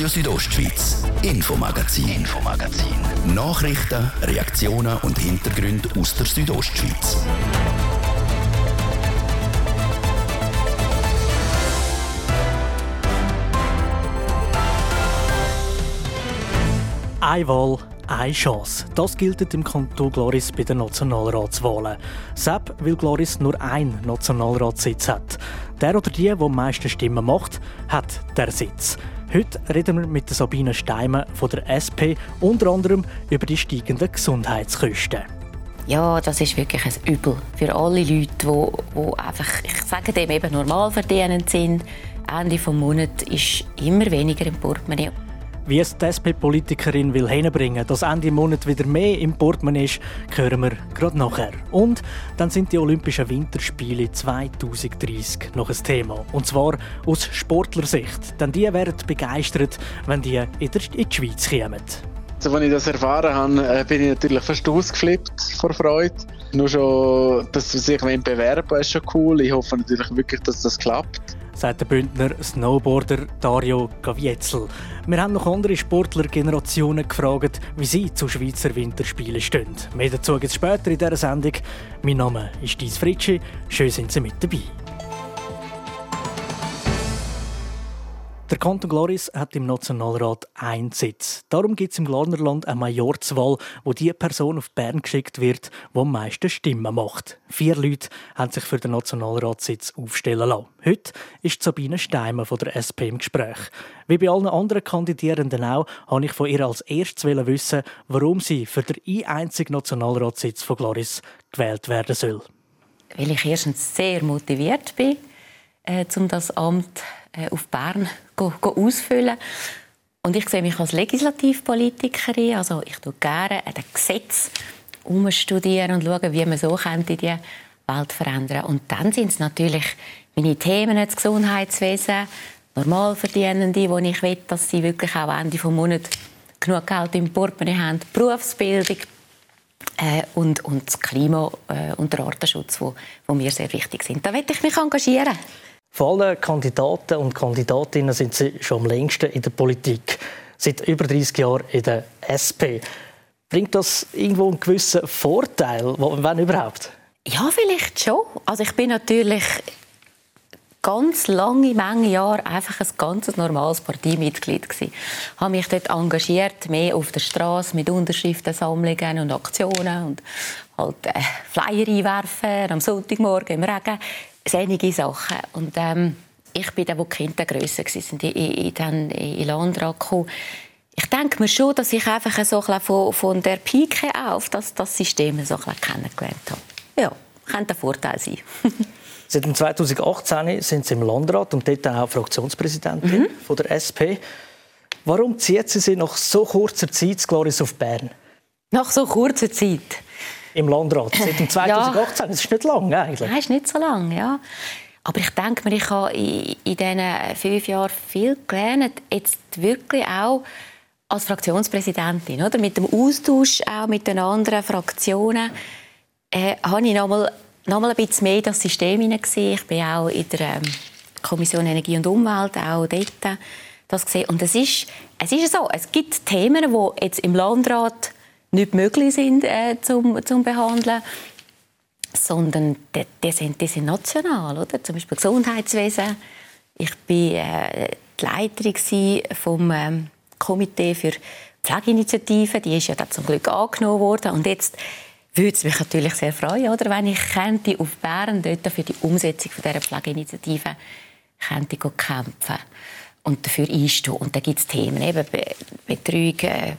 Radio Südostschweiz, Infomagazin, Infomagazin. Nachrichten, Reaktionen und Hintergründe aus der Südostschweiz. Eine Wahl, eine Chance. Das gilt im Kanton Gloris bei den Nationalratswahlen. Sepp will Gloris nur einen Nationalratssitz hat. Der oder die, der am meisten Stimmen macht, hat der Sitz. Heute reden wir mit Sabine Steimer von der SP unter anderem über die steigenden Gesundheitskosten. Ja, das ist wirklich ein Übel für alle Leute, die, einfach, ich sage dem eben normal verdienend sind. Ende des Monats ist immer weniger im Portemonnaie. Wie es die SP-Politikerin will hinbringen, dass Ende Monat wieder mehr im Portemonnaie ist, hören wir gerade nachher. Und dann sind die Olympischen Winterspiele 2030 noch ein Thema. Und zwar aus Sportlersicht. Denn die werden begeistert, wenn die in die Schweiz kommen. Also, als ich das erfahren habe, äh, bin ich natürlich fast ausgeflippt vor Freude. Nur schon, dass sie sich bewerben ist schon cool. Ich hoffe natürlich wirklich, dass das klappt sagt der Bündner Snowboarder Dario Gavietzel. Wir haben noch andere Sportlergenerationen gefragt, wie sie zu Schweizer Winterspielen stehen. Mehr dazu gibt es später in dieser Sendung. Mein Name ist Dies Fritschi. Schön sind Sie mit dabei. Der Kanton Gloris hat im Nationalrat einen Sitz. Darum gibt es im Glarnerland eine Majorswahl, wo die Person auf Bern geschickt wird, die am meisten Stimmen macht. Vier Leute haben sich für den Nationalratssitz aufstellen lassen. Heute ist Sabine Steimer von der SP im Gespräch. Wie bei allen anderen Kandidierenden auch, habe ich von ihr als erstes wissen, warum sie für den einzigen Nationalratssitz von Gloris gewählt werden soll. Weil ich erstens sehr motiviert bin, äh, um das Amt äh, auf Bern ausfüllen. Und ich sehe mich als Legislativpolitikerin. Also ich tue gerne an den Gesetz umstudieren und schauen, wie man so könnte die Welt verändern. Und dann sind es natürlich meine Themen, das Gesundheitswesen, Normalverdienende, wo ich will, dass sie wirklich auch Ende des Monats genug Geld im Portemonnaie haben, Berufsbildung äh, und, und das Klima äh, und der Artenschutz, wo, wo mir sehr wichtig sind. Da will ich mich engagieren. Von allen Kandidaten und Kandidatinnen sind Sie schon am längsten in der Politik. Seit über 30 Jahren in der SP. Bringt das irgendwo einen gewissen Vorteil, wenn überhaupt? Ja, vielleicht schon. Also ich bin natürlich ganz lange Menge Jahre einfach ein ganz normales Parteimitglied Ich habe mich dort engagiert, mehr auf der Straße mit Unterschriftensammlungen und Aktionen und halt äh, Flyer einwerfen am Sonntagmorgen im Regen einige Sachen. Und ähm, ich bin der, wo die Kinder grösser waren, in, in, in Landrat gekommen. Ich denke mir schon, dass ich einfach so ein von, von der Pike auf das, das System so ein kennengelernt habe. Ja, könnte ein Vorteil sein. Seit 2018 sind Sie im Landrat und dort auch Fraktionspräsidentin mhm. von der SP. Warum zieht Sie sich nach so kurzer Zeit Gloris auf Bern? Nach so kurzer Zeit? Im Landrat. Seit 2018, ja. das ist nicht lang eigentlich. Nein, ist nicht so lang, ja. Aber ich denke mir, ich habe in, in diesen fünf Jahren viel gelernt. Jetzt wirklich auch als Fraktionspräsidentin, oder? Mit dem Austausch auch mit den anderen Fraktionen, äh, habe ich noch mal, noch mal ein bisschen mehr in das System hineingesehen. Ich bin auch in der ähm, Kommission Energie und Umwelt auch dort das gesehen. Und es ist, es ist so, es gibt Themen, die jetzt im Landrat nicht möglich sind äh, zum, zum behandeln, sondern die, die, sind, die sind national, oder? Zum Beispiel Gesundheitswesen. Ich bin äh, die Leiterin vom ähm, Komitee für Pflegeinitiativen. Die ist ja dann zum Glück angenommen worden und jetzt würde es mich natürlich sehr freuen, oder, wenn ich könnte auf Bern dort für die Umsetzung von dieser Pflegeinitiative könnte kämpfen und dafür einstehen. Und da gibt es Themen, eben Betreuung, äh,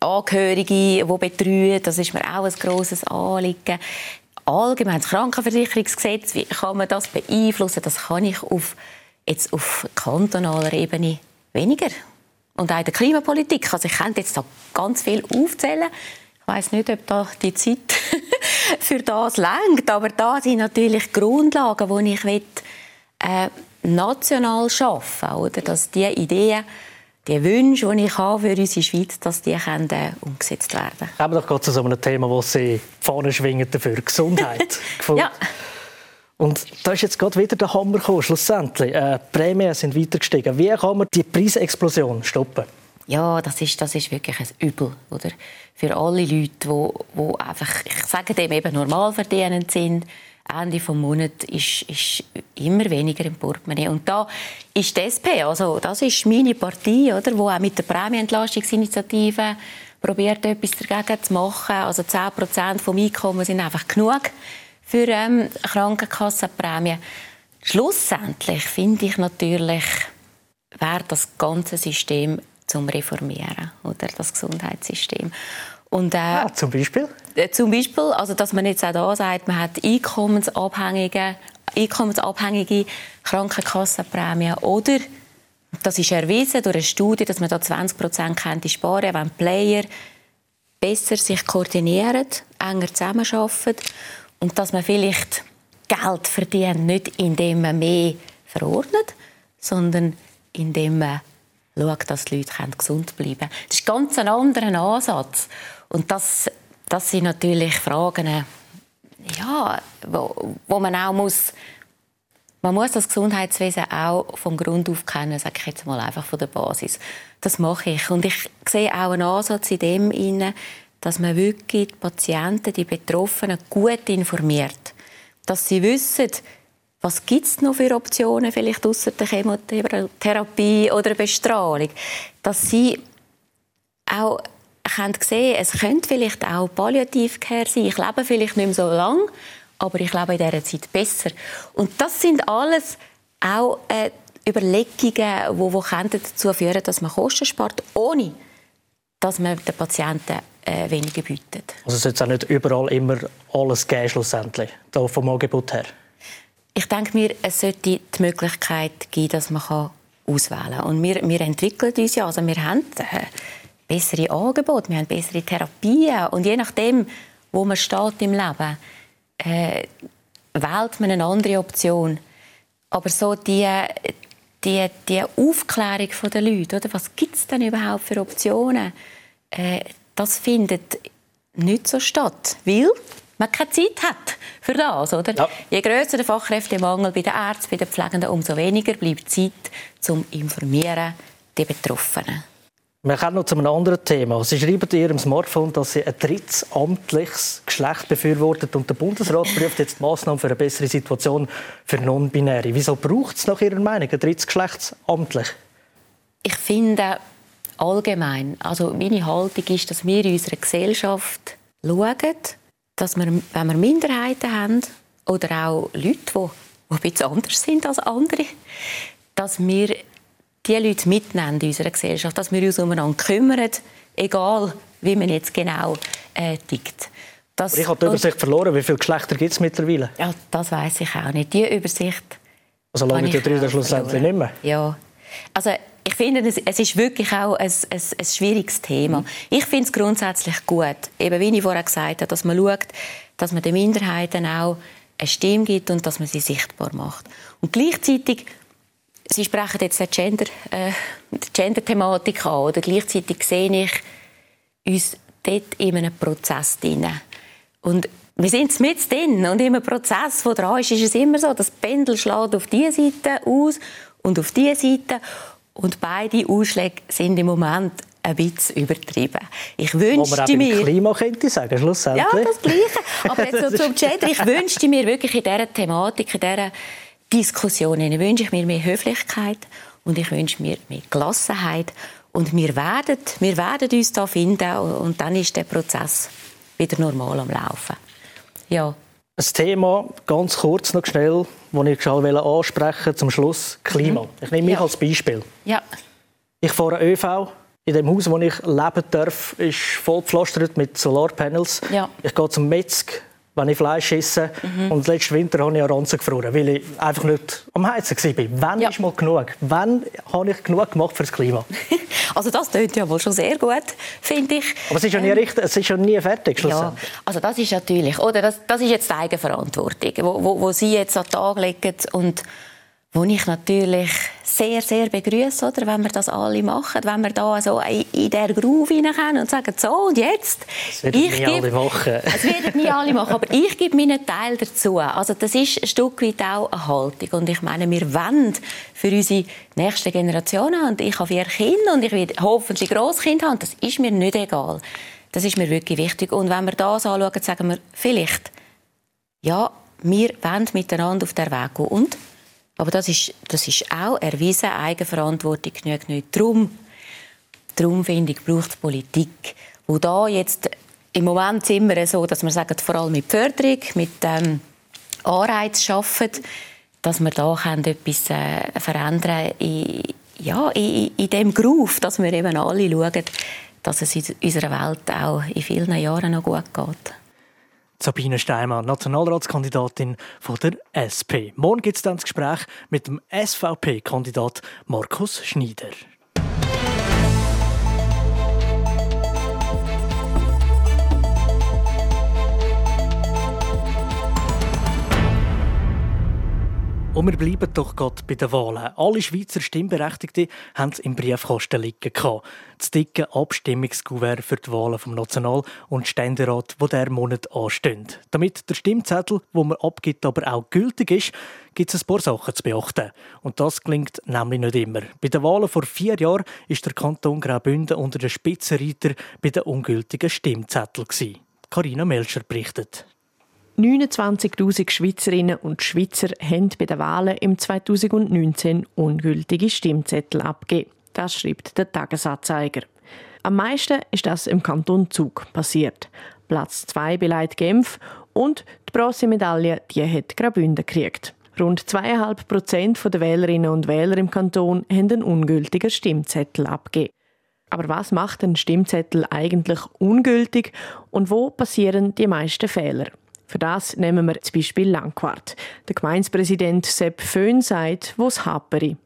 Angehörige, die betreuen. Das ist mir auch ein grosses Anliegen. Allgemeines Krankenversicherungsgesetz, wie kann man das beeinflussen? Das kann ich auf, jetzt auf kantonaler Ebene weniger. Und auch in der Klimapolitik. Also ich könnte jetzt da ganz viel aufzählen. Ich weiß nicht, ob da die Zeit für das längt, aber da sind natürlich Grundlagen, die ich will, äh, national schaffen, oder? Dass die Ideen die Wünsche, die ich habe für unsere Schweiz, dass die können, äh, umgesetzt werden können. Aber doch geht zu so einem Thema, das Sie vorne schwingen dafür, Gesundheit. ja. Und da ist jetzt gerade wieder der Hammer gekommen, schlussendlich. Äh, die Prämien sind weiter gestiegen. Wie kann man die Preisexplosion stoppen? Ja, das ist, das ist wirklich ein Übel, oder? Für alle Leute, die, die einfach, ich sage dem eben normal verdienend sind. Ende des Monats ist, ist immer weniger im Portemonnaie. Und da ist die SP, also das ist meine Partei, oder, wo auch mit der Prämienentlastungsinitiative probiert, etwas dagegen zu machen. Also 10 Prozent vom Einkommen sind einfach genug für ähm, Krankenkassenprämien. Schlussendlich finde ich natürlich, wäre das ganze System zum Reformieren, oder das Gesundheitssystem. Und, äh, ja, zum Beispiel? Äh, zum Beispiel, also dass man jetzt auch da sagt, man hat einkommensabhängige, einkommensabhängige Krankenkassenprämien oder das ist erwiesen durch eine Studie, dass man da 20 Prozent sparen wenn Player besser sich koordinieren, enger zusammenarbeiten und dass man vielleicht Geld verdient, nicht indem man mehr verordnet, sondern indem man schaut, dass die Leute gesund bleiben können. Das ist ganz ein anderer Ansatz. Und das, das sind natürlich Fragen, ja, wo, wo man auch muss man muss das Gesundheitswesen auch vom Grund auf kennen, sage ich jetzt mal einfach von der Basis. Das mache ich. Und ich sehe auch einen Ansatz in dem, dass man wirklich die Patienten, die Betroffenen gut informiert. Dass sie wissen, was gibt es noch für Optionen, vielleicht außer der Chemotherapie oder Bestrahlung. Dass sie auch können sehen, es könnte vielleicht auch Palliativcare sein. Ich lebe vielleicht nicht mehr so lange, aber ich lebe in dieser Zeit besser. Und das sind alles auch äh, Überlegungen, die, die dazu führen dass man Kosten spart, ohne dass man den Patienten äh, weniger bietet. Also es sollte auch nicht überall immer alles geben, schlussendlich, vom Angebot her? Ich denke mir, es sollte die Möglichkeit geben, dass man auswählen kann. Und wir, wir entwickeln uns ja, also wir haben äh, bessere Angebote, wir haben bessere Therapien und je nachdem, wo man steht im Leben, äh, wählt man eine andere Option. Aber so die, die, die Aufklärung der Leute, oder? was gibt es denn überhaupt für Optionen, äh, das findet nicht so statt, weil man keine Zeit hat für das. Oder? Ja. Je grösser der Fachkräftemangel bei den Ärzten, bei den Pflegenden, umso weniger bleibt Zeit zum Informieren der Betroffenen. Wir kommen noch zu einem anderen Thema. Sie schreiben in Ihrem Smartphone, dass Sie ein drittes amtliches Geschlecht befürwortet und der Bundesrat prüft jetzt Maßnahmen für eine bessere Situation für Non-Binäre. Wieso braucht es nach Ihrer Meinung ein drittes Geschlecht amtlich? Ich finde allgemein, also meine Haltung ist, dass wir in unserer Gesellschaft schauen, dass wir, wenn wir Minderheiten haben oder auch Leute, die, die ein bisschen anders sind als andere, dass wir die Leute mitnehmen in unserer Gesellschaft, dass wir uns umeinander kümmern, egal wie man jetzt genau äh, tickt. Das, ich habe die Übersicht verloren. Wie viele Geschlechter gibt es mittlerweile? Ja, das weiß ich auch nicht. Die Übersicht. Also lange die drei schlussendlich nicht mehr? Ja. Also ich finde, es ist wirklich auch ein, ein, ein schwieriges Thema. Mhm. Ich finde es grundsätzlich gut, eben wie ich vorher gesagt habe, dass man schaut, dass man den Minderheiten auch eine Stimme gibt und dass man sie sichtbar macht. Und gleichzeitig Sie sprechen jetzt die Gender, äh, Gender-Thematik an. Oder gleichzeitig sehe ich uns dort in einem Prozess drin. Und wir sind mit drin. Und in einem Prozess, der dran ist, ist es immer so, das Pendel schlägt auf diese Seite aus und auf diese Seite. Und beide Ausschläge sind im Moment ein bisschen übertrieben. Ich wünschte Wo man mir... Klima könnte sagen, schlussendlich. Ja, das Gleiche. Aber jetzt so zum Gender. Ich wünschte mir wirklich in dieser Thematik, in dieser Diskussionen wünsche ich mir mehr Höflichkeit und ich wünsche mir mehr Gelassenheit. Und wir werden, wir werden uns da finden und dann ist der Prozess wieder normal am Laufen. Ja. Ein Thema, ganz kurz noch schnell, das ich schon ansprechen zum Schluss, Klima. Mhm. Ich nehme mich ja. als Beispiel. Ja. Ich fahre ÖV. In dem Haus, wo ich leben darf, ist voll gepflastert mit Solarpanels. Ja. Ich gehe zum Metzg, wenn ich Fleisch esse. Mhm. Und letzten Winter habe ich eine Ranzen gefroren, weil ich einfach nicht am Heizen war. Wann ja. ist mal genug? Wann habe ich genug gemacht für das Klima? also das klingt ja wohl schon sehr gut, finde ich. Aber es ist ja nie, ähm, richtig, es ist ja nie fertig. Ja, also das ist natürlich, oder das, das ist jetzt die Eigenverantwortung, wo, wo, wo Sie jetzt an den Tag legen und wo ich natürlich sehr, sehr begrüße, oder, wenn wir das alle machen, wenn wir da so in, in der Groove rein und sagen, so und jetzt. Das werden ich nie alle machen. Das werden nie alle machen, aber ich gebe meinen Teil dazu. Also das ist ein Stück weit auch eine Haltung und ich meine, wir wollen für unsere nächste Generationen und ich habe vier Kinder und ich werde hoffentlich Grosskinder haben, das ist mir nicht egal. Das ist mir wirklich wichtig und wenn wir das anschauen, sagen wir vielleicht, ja, wir wollen miteinander auf der Weg gehen und aber das ist, das ist auch erwiesen, Eigenverantwortung genügt nicht. Darum, darum finde ich, braucht es Politik, wo da jetzt im Moment sind wir so, dass wir sagen, vor allem mit Förderung, mit ähm, Anreiz schaffen, dass wir da können etwas äh, verändern in, ja, in, in dem Groove, dass wir eben alle schauen, dass es in unserer Welt auch in vielen Jahren noch gut geht. Sabine Steinmann, Nationalratskandidatin von der SP. Morgen gibt es dann das Gespräch mit dem SVP-Kandidat Markus Schneider. Und wir bleiben doch gerade bei den Wahlen. Alle Schweizer Stimmberechtigten haben es im Briefkasten liegen. Das dicke Abstimmungskuvert für die Wahlen vom National- und Ständerat, wo der Monat anstehen. Damit der Stimmzettel, wo man abgibt, aber auch gültig ist, gibt es ein paar Sachen zu beachten. Und das klingt nämlich nicht immer. Bei den Wahlen vor vier Jahren ist der Kanton Graubünden unter den Spitzenreiter bei den ungültigen Stimmzetteln. Carina Melcher berichtet. 29.000 Schweizerinnen und Schweizer haben bei den Wahlen im 2019 ungültige Stimmzettel abgegeben. Das schreibt der Tagesanzeiger. Am meisten ist das im Kanton Zug passiert. Platz 2 beleidigt Genf und die Bronzemedaille die hat Graubünden gekriegt. Rund 2,5 Prozent der Wählerinnen und Wähler im Kanton haben einen ungültigen Stimmzettel abgegeben. Aber was macht ein Stimmzettel eigentlich ungültig und wo passieren die meisten Fehler? Für das nehmen wir zum Beispiel Langquart. Der Gemeindepräsident Sepp Föhn sagt, wo es hapere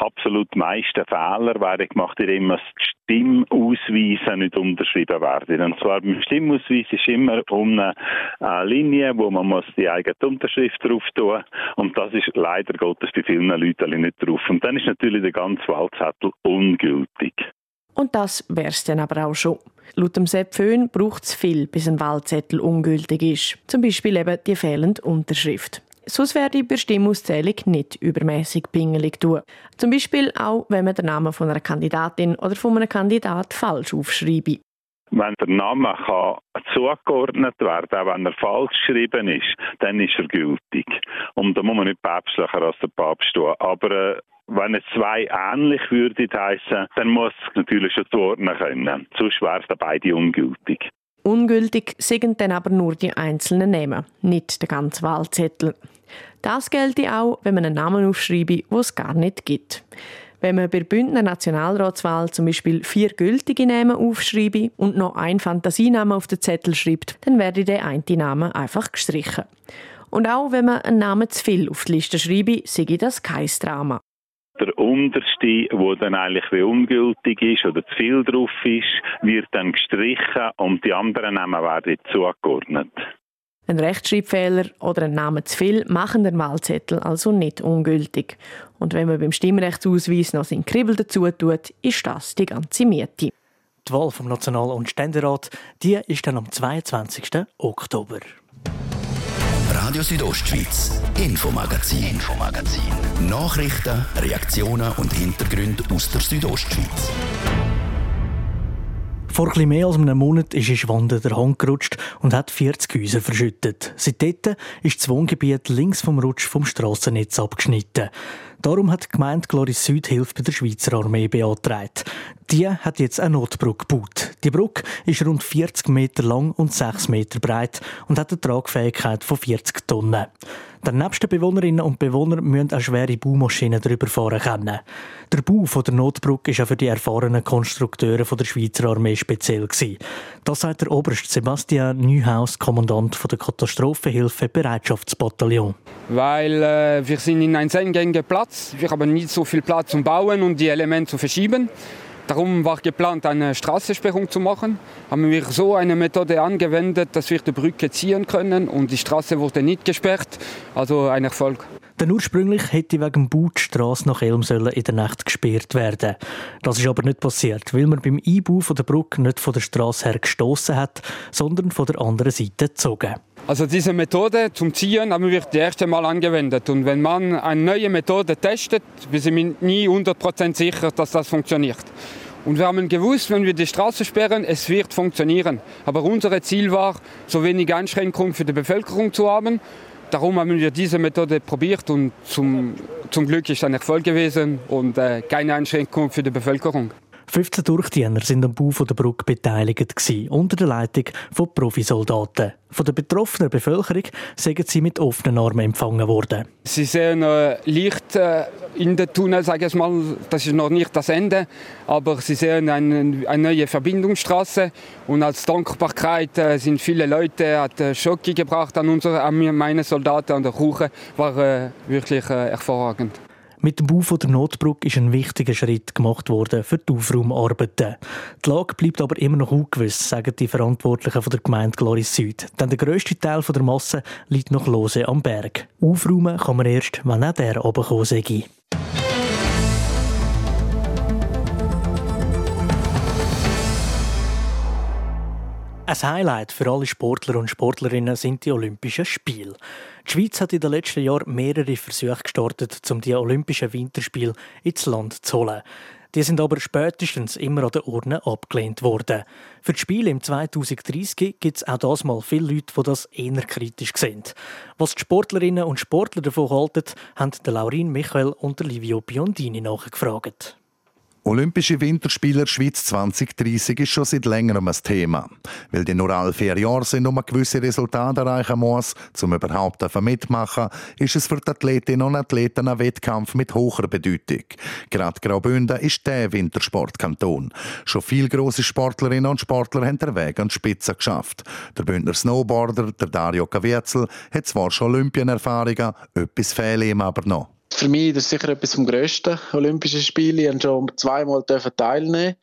absolut meisten Fehler werden gemacht, indem das Stimmausweise nicht unterschrieben werden. Und zwar beim Stimmausweis ist immer um eine Linie, wo man muss die eigene Unterschrift drauf tun und das ist leider Gottes bei vielen Leuten nicht drauf. Und dann ist natürlich der ganze Wahlzettel ungültig. Und das wär's dann aber auch schon. Laut dem Sepp Föhn braucht es viel, bis ein Wahlzettel ungültig ist. Zum Beispiel eben die fehlende Unterschrift. Sonst werde ich bei Stimmauszählung nicht übermäßig pingelig tun. Zum Beispiel auch, wenn man den Namen von einer Kandidatin oder von einem Kandidat falsch aufschreibe. Wenn der Name kann zugeordnet werden auch wenn er falsch geschrieben ist, dann ist er gültig. Und da muss man nicht päpstlicher als der Papst tun. Aber äh, wenn es zwei ähnlich würde heißen, dann muss es natürlich schon zuordnen können. Sonst wäre es beide ungültig. Ungültig sind dann aber nur die einzelnen Namen, nicht der ganze Wahlzettel. Das gelte auch, wenn man einen Namen aufschreibe, wo es gar nicht gibt. Wenn man bei Bündner Nationalratswahl zum Beispiel vier gültige Namen aufschreibe und noch einen Fantasienamen auf den Zettel schreibt, dann werde der eine Name einfach gestrichen. Und auch wenn man einen Namen zu viel auf die Liste schreibe, sei das kein Drama der unterste, wo dann eigentlich wie ungültig ist oder zu viel drauf ist, wird dann gestrichen und die anderen Namen werden zugeordnet. Ein Rechtschreibfehler oder ein Name zu viel machen den Wahlzettel also nicht ungültig. Und wenn man beim Stimmrechtsausweis noch seinen Kribbel dazu tut, ist das die ganze Miete. Die Wahl vom National- und Ständerat die ist dann am 22. Oktober. Radio Südostschweiz, Infomagazin, Infomagazin. Nachrichten, Reaktionen und Hintergründe aus der Südostschweiz. Vor etwas mehr als einem Monat ist in Schwanden der Hang gerutscht und hat 40 Häuser verschüttet. Seitdem ist das Wohngebiet links vom Rutsch vom Strassennetz abgeschnitten. Darum hat die Gemeinde Gloris Süd Hilfe bei der Schweizer Armee beantragt. Die hat jetzt eine Notbrücke gebaut. Die Brücke ist rund 40 Meter lang und 6 Meter breit und hat eine Tragfähigkeit von 40 Tonnen. Die nächsten Bewohnerinnen und Bewohner müssen auch schwere Baumaschinen darüber fahren können. Der Bau der Notbrücke war auch für die erfahrenen Konstrukteure der Schweizer Armee speziell. Das sagt der Oberst Sebastian Neuhaus, Kommandant der Katastrophenhilfe Bereitschaftsbataillon. Weil äh, wir sind in einem sehr Platz. Wir haben nicht so viel Platz zum Bauen und die Elemente zu verschieben. Darum war geplant, eine Straßensperrung zu machen. Haben wir so eine Methode angewendet, dass wir die Brücke ziehen können und die Straße wurde nicht gesperrt. Also ein Erfolg. Denn ursprünglich hätte wegen Bau die Strasse nach Elm in der Nacht gesperrt werden. Das ist aber nicht passiert, weil man beim Einbau von der Brücke nicht von der Strasse her gestoßen hat, sondern von der anderen Seite gezogen. Also diese Methode zum Ziehen haben wir das erste Mal angewendet. Und wenn man eine neue Methode testet, wir sind nie 100% sicher, dass das funktioniert. Und wir haben gewusst, wenn wir die Straße sperren, es wird funktionieren. Aber unser Ziel war, so wenig Einschränkungen für die Bevölkerung zu haben. Darum haben wir diese Methode probiert und zum, zum Glück ist ein Erfolg gewesen und äh, keine Einschränkung für die Bevölkerung. 15 Durchdiener sind am Bau der Brücke beteiligt unter der Leitung von Profisoldaten. Von der betroffenen Bevölkerung sind sie mit offenen Armen empfangen worden. Sie sehen äh, Licht äh, in den Tunnel, sage ich mal. Das ist noch nicht das Ende, aber sie sehen eine, eine neue Verbindungsstraße und als Dankbarkeit äh, sind viele Leute hat äh, Schocke gebracht an unsere, an meine Soldaten an der Kuche, war äh, wirklich äh, hervorragend. Mit dem Bau der Notbrücke ist ein wichtiger Schritt gemacht worden für die Aufraumarbeiten. Die Lage bleibt aber immer noch ungewiss, sagen die Verantwortlichen von der Gemeinde Gloris Süd. Denn der grösste Teil der Masse liegt noch lose am Berg. Aufräumen kann man erst, wenn auch der runterkommen sei. Ein Highlight für alle Sportler und Sportlerinnen sind die Olympischen Spiele. Die Schweiz hat in den letzten Jahren mehrere Versuche gestartet, um die Olympischen Winterspiele ins Land zu holen. Die sind aber spätestens immer an den Urne abgelehnt worden. Für die Spiele im 2030 gibt es auch das mal viele Leute, die das eher kritisch sehen. Was die Sportlerinnen und Sportler davon halten, haben Laurin Michael und Livio Biondini nachgefragt. Olympische Winterspiele Schweiz 2030 ist schon seit längerem ein Thema. Weil die nur alle vier Jahre sind, um gewisse Resultate erreichen muss, um überhaupt mitmachen, ist es für die Athletinnen und Athleten ein Wettkampf mit hoher Bedeutung. Gerade Graubünden ist der Wintersportkanton. Schon viele grosse Sportlerinnen und Sportler haben den Weg an die Spitze geschafft. Der Bündner Snowboarder, der Dario Caviezel, hat zwar schon Olympienerfahrungen, etwas fehlt ihm aber noch. Für mich das ist sicher etwas vom grössten Olympischen Spiel. Ich durfte schon zweimal teilnehmen.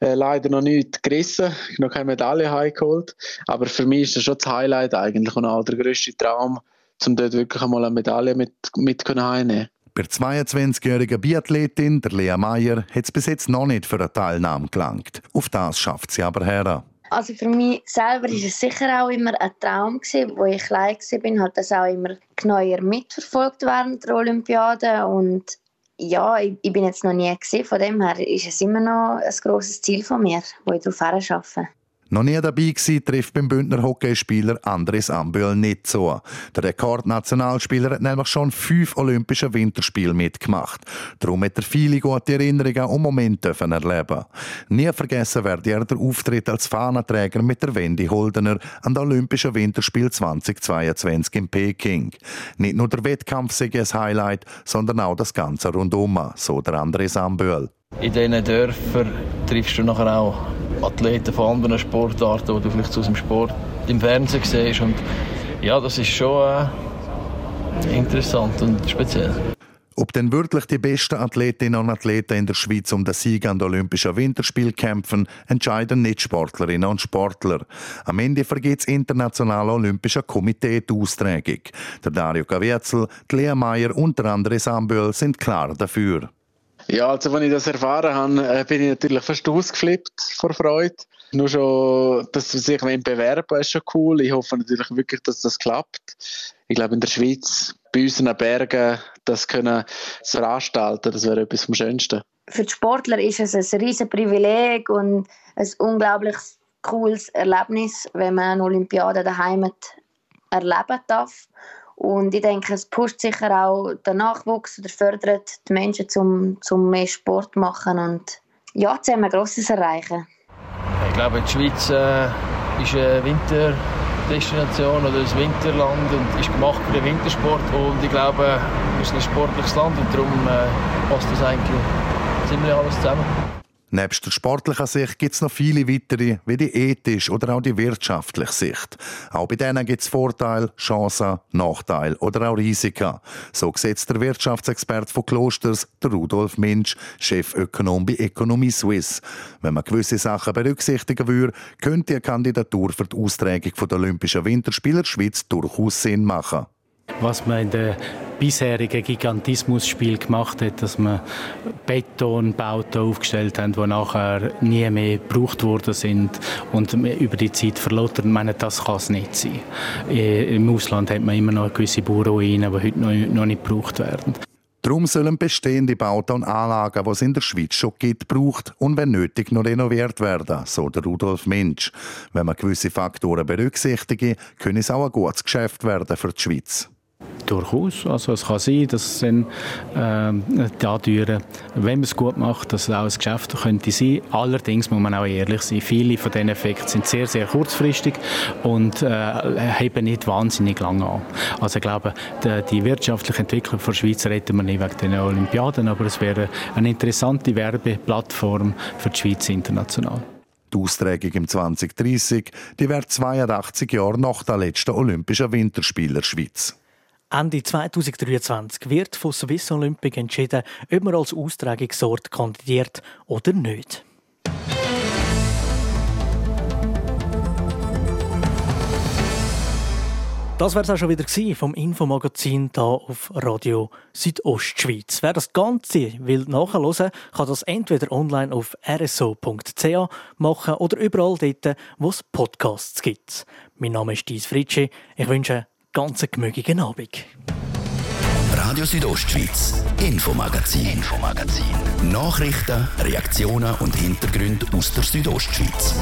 Äh, leider noch nicht gerissen, noch keine Medaille heimgeholt. Aber für mich ist das schon das Highlight eigentlich und auch der grösste Traum, um dort wirklich einmal eine Medaille mit, mit heimnehmen bei der 22-jährigen Biathletin, der Lea Meyer, hat es bis jetzt noch nicht für eine Teilnahme gelangt. Auf das schafft sie aber her. Also für mich selber ist es sicher auch immer ein Traum gewesen, wo ich klein war, habe das auch immer genauer mitverfolgt während der Olympiade und ja, ich, ich bin jetzt noch nie gesehen, von dem her ist es immer noch ein grosses Ziel von mir, wo ich darauf arbeite. Noch nie dabei gewesen, trifft beim Bündner Hockeyspieler Andres Ambühl nicht so. Der Rekordnationalspieler hat nämlich schon fünf Olympische Winterspiele mitgemacht. Darum hat er viele gute Erinnerungen und Momente erleben Nie vergessen werde er der Auftritt als Fahnenträger mit der Wendy Holdener an den Olympischen Winterspielen 2022 in Peking. Nicht nur der Wettkampf sei ein Highlight, sondern auch das Ganze rundum, so der Andres Ambühl. In diesen Dörfern triffst du nachher auch Athleten von anderen Sportarten, die du vielleicht aus dem Sport im Fernsehen siehst. Und ja, das ist schon äh, interessant und speziell. Ob denn wirklich die besten Athletinnen und Athleten in der Schweiz um den Sieg an den Olympischen Winterspielen kämpfen, entscheiden nicht Sportlerinnen und Sportler. Am Ende vergeht das Internationale Olympische Komitee die Austragung. Der Dario Caviezel, Lea Meyer und der André Samböl sind klar dafür. Ja, also als ich das erfahren habe, äh, bin ich natürlich fast ausgeflippt vor Freude. Nur schon, dass sie sich bewerben, ist schon cool. Ich hoffe natürlich wirklich, dass das klappt. Ich glaube, in der Schweiz, bei unseren Bergen, das können zu veranstalten, das wäre etwas vom Schönsten. Für die Sportler ist es ein riesiges Privileg und ein unglaublich cooles Erlebnis, wenn man eine Olympiade daheim erleben darf. Und ich denke, es pusht sicher auch den Nachwuchs oder fördert die Menschen zum, zum mehr Sport zu machen und ja, zusammen Grosses erreichen. Ich glaube, die Schweiz äh, ist eine Winterdestination oder ein Winterland und ist gemacht für den Wintersport und ich glaube, wir sind ein sportliches Land und darum äh, passt das eigentlich ziemlich alles zusammen. Neben der sportlichen Sicht gibt es noch viele weitere, wie die ethische oder auch die wirtschaftliche Sicht. Auch bei denen gibt es Vorteile, Chancen, Nachteile oder auch Risiken. So sieht der Wirtschaftsexperte von Klosters, der Rudolf Minsch, Chefökonom bei Economie Suisse. Wenn man gewisse Sachen berücksichtigen würde, könnte eine Kandidatur für die Austragung der Olympischen Winterspiele Schweiz durchaus Sinn machen. Was man in der bisherige Gigantismusspiel gemacht hat, dass man Betonbauten aufgestellt haben, die nachher nie mehr gebraucht worden sind und über die Zeit. Ich meine, das kann es nicht sein. Im Ausland hat man immer noch gewisse Bauruinen, die heute noch, noch nicht gebraucht werden. Darum sollen bestehende Bauten und Anlagen, die es in der Schweiz schon gibt, gebraucht und wenn nötig noch renoviert werden, so der Rudolf Mensch. Wenn man gewisse Faktoren berücksichtigt, können es auch ein gutes Geschäft werden für die Schweiz. Durchaus. Also es kann sein, dass dann äh, dadurch, wenn man es gut macht, dass es auch ein Geschäft könnte sein. Allerdings muss man auch ehrlich sein, viele von diesen Effekten sind sehr, sehr kurzfristig und äh, heben nicht wahnsinnig lange an. Also ich glaube, die, die wirtschaftliche Entwicklung der Schweiz retten wir nicht wegen den Olympiaden, aber es wäre eine interessante Werbeplattform für die Schweiz international. Die Austragung im 2030 die wird 82 Jahre nach der letzten Olympischen Winterspiele der Schweiz. Ende 2023 wird von Swiss Olympic entschieden, ob man als Austragungsort kandidiert oder nicht. Das wäre es auch schon wieder vom Infomagazin hier auf Radio Südostschweiz. Wer das Ganze will nachhören, kann das entweder online auf rso.ch machen oder überall dort, wo es Podcasts gibt. Mein Name ist Dies Fritschi. Ich wünsche ganz gemütlichen Abend. Radio Südostschweiz, Infomagazin, Infomagazin. Nachrichten, Reaktionen und Hintergründe aus der Südostschweiz.